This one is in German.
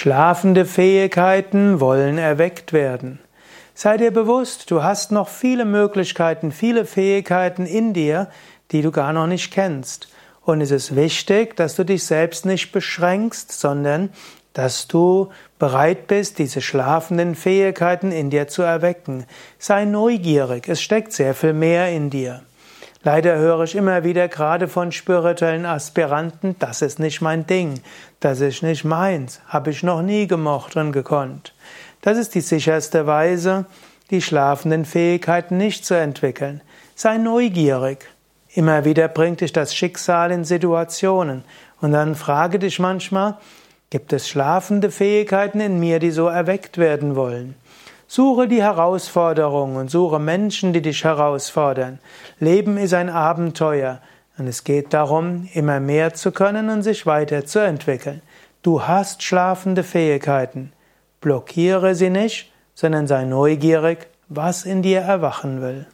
Schlafende Fähigkeiten wollen erweckt werden. Sei dir bewusst, du hast noch viele Möglichkeiten, viele Fähigkeiten in dir, die du gar noch nicht kennst. Und es ist wichtig, dass du dich selbst nicht beschränkst, sondern dass du bereit bist, diese schlafenden Fähigkeiten in dir zu erwecken. Sei neugierig, es steckt sehr viel mehr in dir. Leider höre ich immer wieder gerade von spirituellen Aspiranten, das ist nicht mein Ding, das ist nicht meins, habe ich noch nie gemocht und gekonnt. Das ist die sicherste Weise, die schlafenden Fähigkeiten nicht zu entwickeln. Sei neugierig. Immer wieder bringt dich das Schicksal in Situationen und dann frage dich manchmal, gibt es schlafende Fähigkeiten in mir, die so erweckt werden wollen? Suche die Herausforderung und suche Menschen, die dich herausfordern. Leben ist ein Abenteuer und es geht darum, immer mehr zu können und sich weiterzuentwickeln. Du hast schlafende Fähigkeiten. Blockiere sie nicht, sondern sei neugierig, was in dir erwachen will.